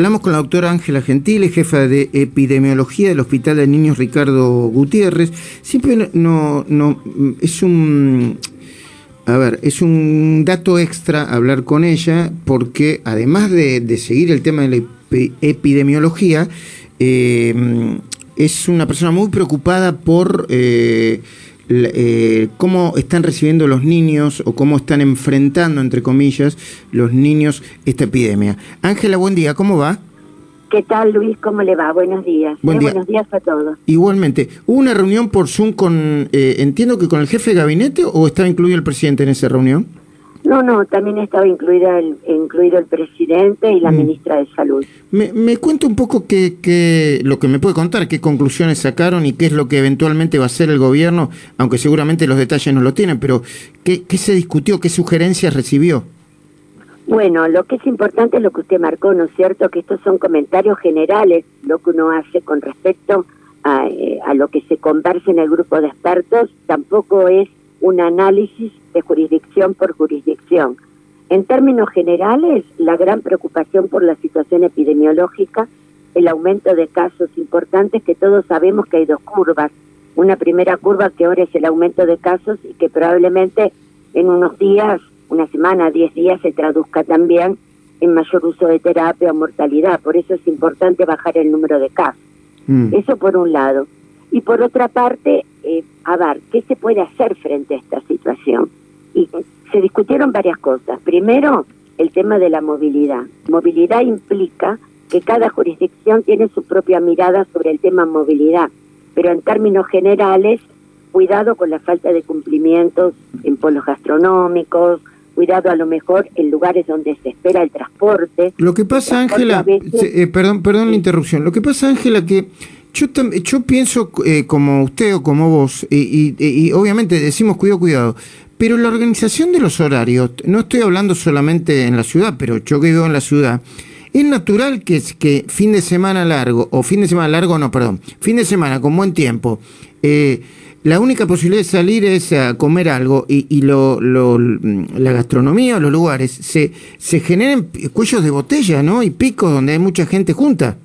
Hablamos con la doctora Ángela Gentile, jefa de epidemiología del Hospital de Niños Ricardo Gutiérrez. Siempre no, no es un a ver, es un dato extra hablar con ella porque además de, seguir el tema de la epidemiología, eh, es una persona muy preocupada por eh, eh, cómo están recibiendo los niños o cómo están enfrentando, entre comillas, los niños esta epidemia. Ángela, buen día, ¿cómo va? ¿Qué tal, Luis? ¿Cómo le va? Buenos días. Buenos días a todos. Igualmente. ¿Hubo una reunión por Zoom con, eh, entiendo que con el jefe de gabinete o estaba incluido el presidente en esa reunión? No, no, también estaba incluida el, incluido el presidente y la mm. ministra de Salud. Me, me cuenta un poco qué, lo que me puede contar, qué conclusiones sacaron y qué es lo que eventualmente va a hacer el gobierno, aunque seguramente los detalles no lo tienen, pero ¿qué, qué se discutió, qué sugerencias recibió? Bueno, lo que es importante es lo que usted marcó, ¿no es cierto? Que estos son comentarios generales, lo que uno hace con respecto a, eh, a lo que se conversa en el grupo de expertos, tampoco es un análisis de jurisdicción por jurisdicción. En términos generales, la gran preocupación por la situación epidemiológica, el aumento de casos importantes, que todos sabemos que hay dos curvas. Una primera curva que ahora es el aumento de casos y que probablemente en unos días una semana, diez días, se traduzca también en mayor uso de terapia o mortalidad. Por eso es importante bajar el número de casos. Mm. Eso por un lado. Y por otra parte, eh, a ver, ¿qué se puede hacer frente a esta situación? Y se discutieron varias cosas. Primero, el tema de la movilidad. Movilidad implica que cada jurisdicción tiene su propia mirada sobre el tema movilidad, pero en términos generales, cuidado con la falta de cumplimientos en polos gastronómicos, cuidado a lo mejor en lugares donde se espera el transporte. Lo que pasa, Ángela, eh, perdón, perdón la interrupción, lo que pasa, Ángela, que yo, yo pienso eh, como usted o como vos, y, obviamente decimos cuidado, cuidado, pero la organización de los horarios, no estoy hablando solamente en la ciudad, pero yo que vivo en la ciudad, es natural que, que fin de semana largo, o fin de semana largo, no, perdón, fin de semana con buen tiempo, eh, la única posibilidad de salir es a comer algo y, lo, la gastronomía o los lugares se, se generan cuellos de botella, ¿no? Y picos donde hay mucha gente junta.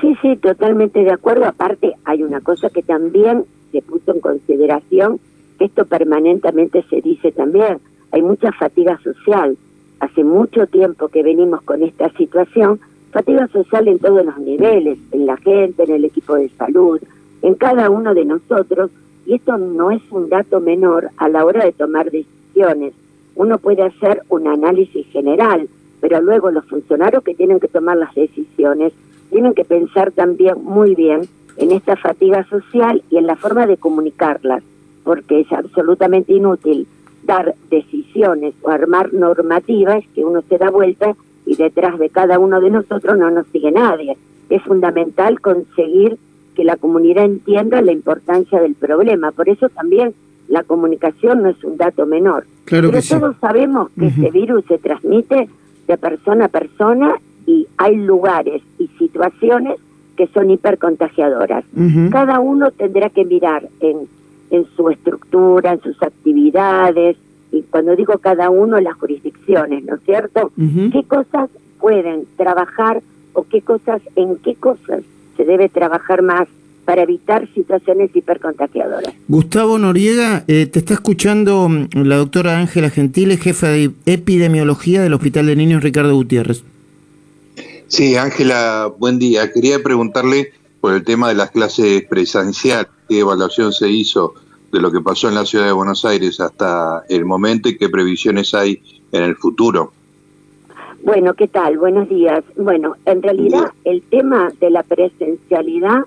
Sí, sí, totalmente de acuerdo. Aparte, hay una cosa que también se puso en consideración, que esto permanentemente se dice también, hay mucha fatiga social. Hace mucho tiempo que venimos con esta situación, fatiga social en todos los niveles, en la gente, en el equipo de salud, en cada uno de nosotros, y esto no es un dato menor a la hora de tomar decisiones. Uno puede hacer un análisis general, pero luego los funcionarios que tienen que tomar las decisiones tienen que pensar también muy bien en esta fatiga social y en la forma de comunicarlas, porque es absolutamente inútil dar decisiones o armar normativas que uno se da vuelta y detrás de cada uno de nosotros no nos sigue nadie. Es fundamental conseguir que la comunidad entienda la importancia del problema. Por eso también la comunicación no es un dato menor. Claro Pero todos sabemos que este virus se transmite de persona a persona y hay lugares situaciones que son hipercontagiadoras. Cada uno tendrá que mirar en, en su estructura, en sus actividades, y cuando digo cada uno, las jurisdicciones, ¿no es cierto? ¿Qué cosas pueden trabajar o qué cosas, en qué cosas se debe trabajar más para evitar situaciones hipercontagiadoras. Gustavo Noriega, eh, te está escuchando mm, la doctora Ángela Gentile, jefa de epidemiología del Hospital de Niños Ricardo Gutiérrez. Sí, Ángela, buen día. Quería preguntarle por el tema de las clases presenciales, qué evaluación se hizo de lo que pasó en la ciudad de Buenos Aires hasta el momento y qué previsiones hay en el futuro. Bueno, ¿qué tal? Buenos días. Bueno, en realidad el tema de la presencialidad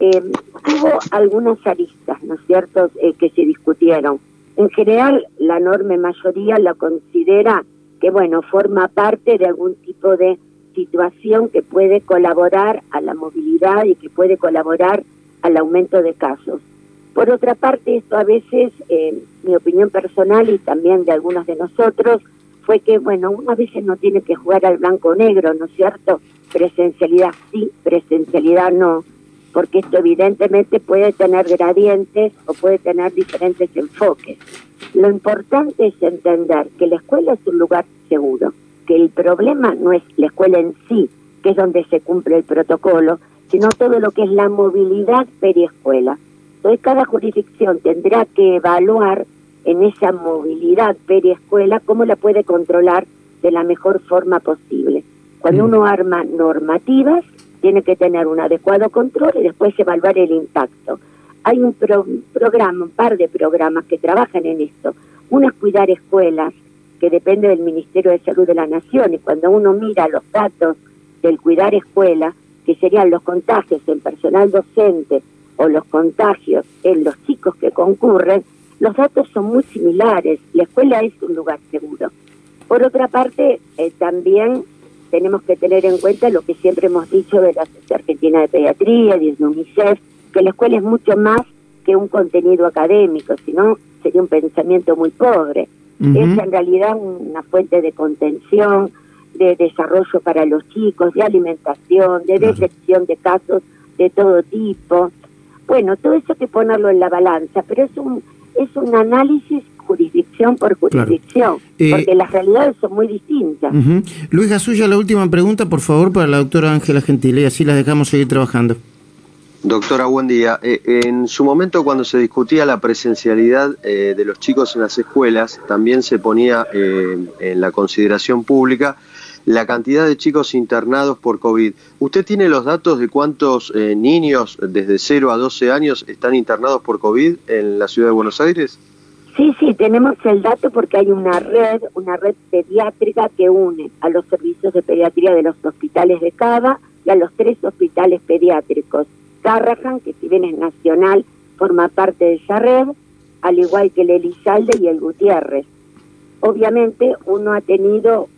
eh, tuvo algunas aristas, ¿no es cierto?, eh, que se discutieron. En general, la enorme mayoría la considera que, bueno, forma parte de algún tipo de situación que puede colaborar a la movilidad y que puede colaborar al aumento de casos. Por otra parte, esto a veces, mi opinión personal y también de algunos de nosotros, fue que, bueno, uno a veces no tiene que jugar al blanco-negro, ¿no es cierto? Presencialidad sí, presencialidad no, porque esto evidentemente puede tener gradientes o puede tener diferentes enfoques. Lo importante es entender que la escuela es un lugar seguro, que el problema no es la escuela en sí, que es donde se cumple el protocolo, sino todo lo que es la movilidad periescuela. Entonces cada jurisdicción tendrá que evaluar en esa movilidad periescuela cómo la puede controlar de la mejor forma posible. Cuando mm. uno arma normativas, tiene que tener un adecuado control y después evaluar el impacto. Hay un programa, un par de programas que trabajan en esto. Uno es cuidar escuelas, que depende del Ministerio de Salud de la Nación, y cuando uno mira los datos del cuidar escuela, que serían los contagios en personal docente o los contagios en los chicos que concurren, los datos son muy similares. La escuela es un lugar seguro. Por otra parte, eh, también tenemos que tener en cuenta lo que siempre hemos dicho de la Sociedad Argentina de Pediatría de UNICEF, que la escuela es mucho más que un contenido académico, sino sería un pensamiento muy pobre. Es en realidad una fuente de contención, de desarrollo para los chicos, de alimentación, de detección de casos de todo tipo. Bueno, todo eso hay que ponerlo en la balanza, pero es un, es un análisis jurisdicción por jurisdicción, eh, porque las realidades son muy distintas. Luis Gasulla, la última pregunta, por favor, para la doctora Ángela Gentile, y así las dejamos seguir trabajando. Doctora, buen día. Eh, en su momento, cuando se discutía la presencialidad eh, de los chicos en las escuelas, también se ponía en la consideración pública la cantidad de chicos internados por COVID. ¿Usted tiene los datos de cuántos niños desde 0 a 12 años están internados por COVID en la ciudad de Buenos Aires? Sí, sí, tenemos el dato porque hay una red, una red pediátrica que une a los servicios de pediatría de los hospitales de Cava y a los tres hospitales pediátricos. Carrahan, que si bien es nacional, forma parte de esa red, al igual que el Elizalde y el Gutiérrez. Obviamente uno ha tenido,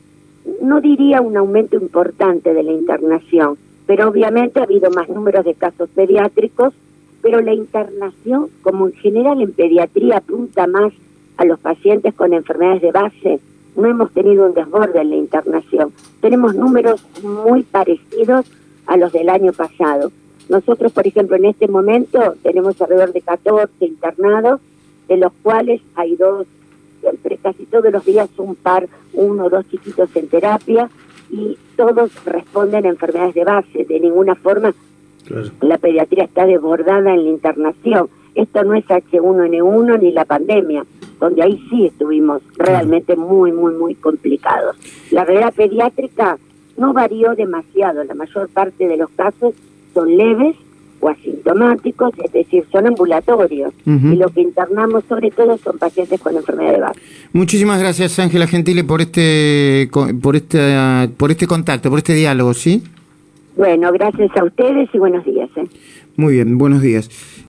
no diría un aumento importante de la internación, pero obviamente ha habido más números de casos pediátricos pero la internación, como en general en pediatría apunta más a los pacientes con enfermedades de base, no hemos tenido un desborde en la internación. Tenemos números muy parecidos a los del año pasado. Nosotros, por ejemplo, en este momento tenemos alrededor de 14 internados, de los cuales hay dos, siempre casi todos los días un par, uno o dos chiquitos en terapia, y todos responden a enfermedades de base. De ninguna forma la pediatría está desbordada en la internación. Esto no es H1N1 ni la pandemia, donde ahí sí estuvimos realmente muy, muy, muy complicados. La realidad pediátrica no varió demasiado. La mayor parte de los casos son leves o asintomáticos, es decir, son ambulatorios. Y lo que internamos sobre todo son pacientes con enfermedad de base. Muchísimas gracias, Ángela Gentile, por este, por este, por este contacto, por este diálogo, ¿sí? Bueno, gracias a ustedes y buenos días. ¿eh? Muy bien, buenos días.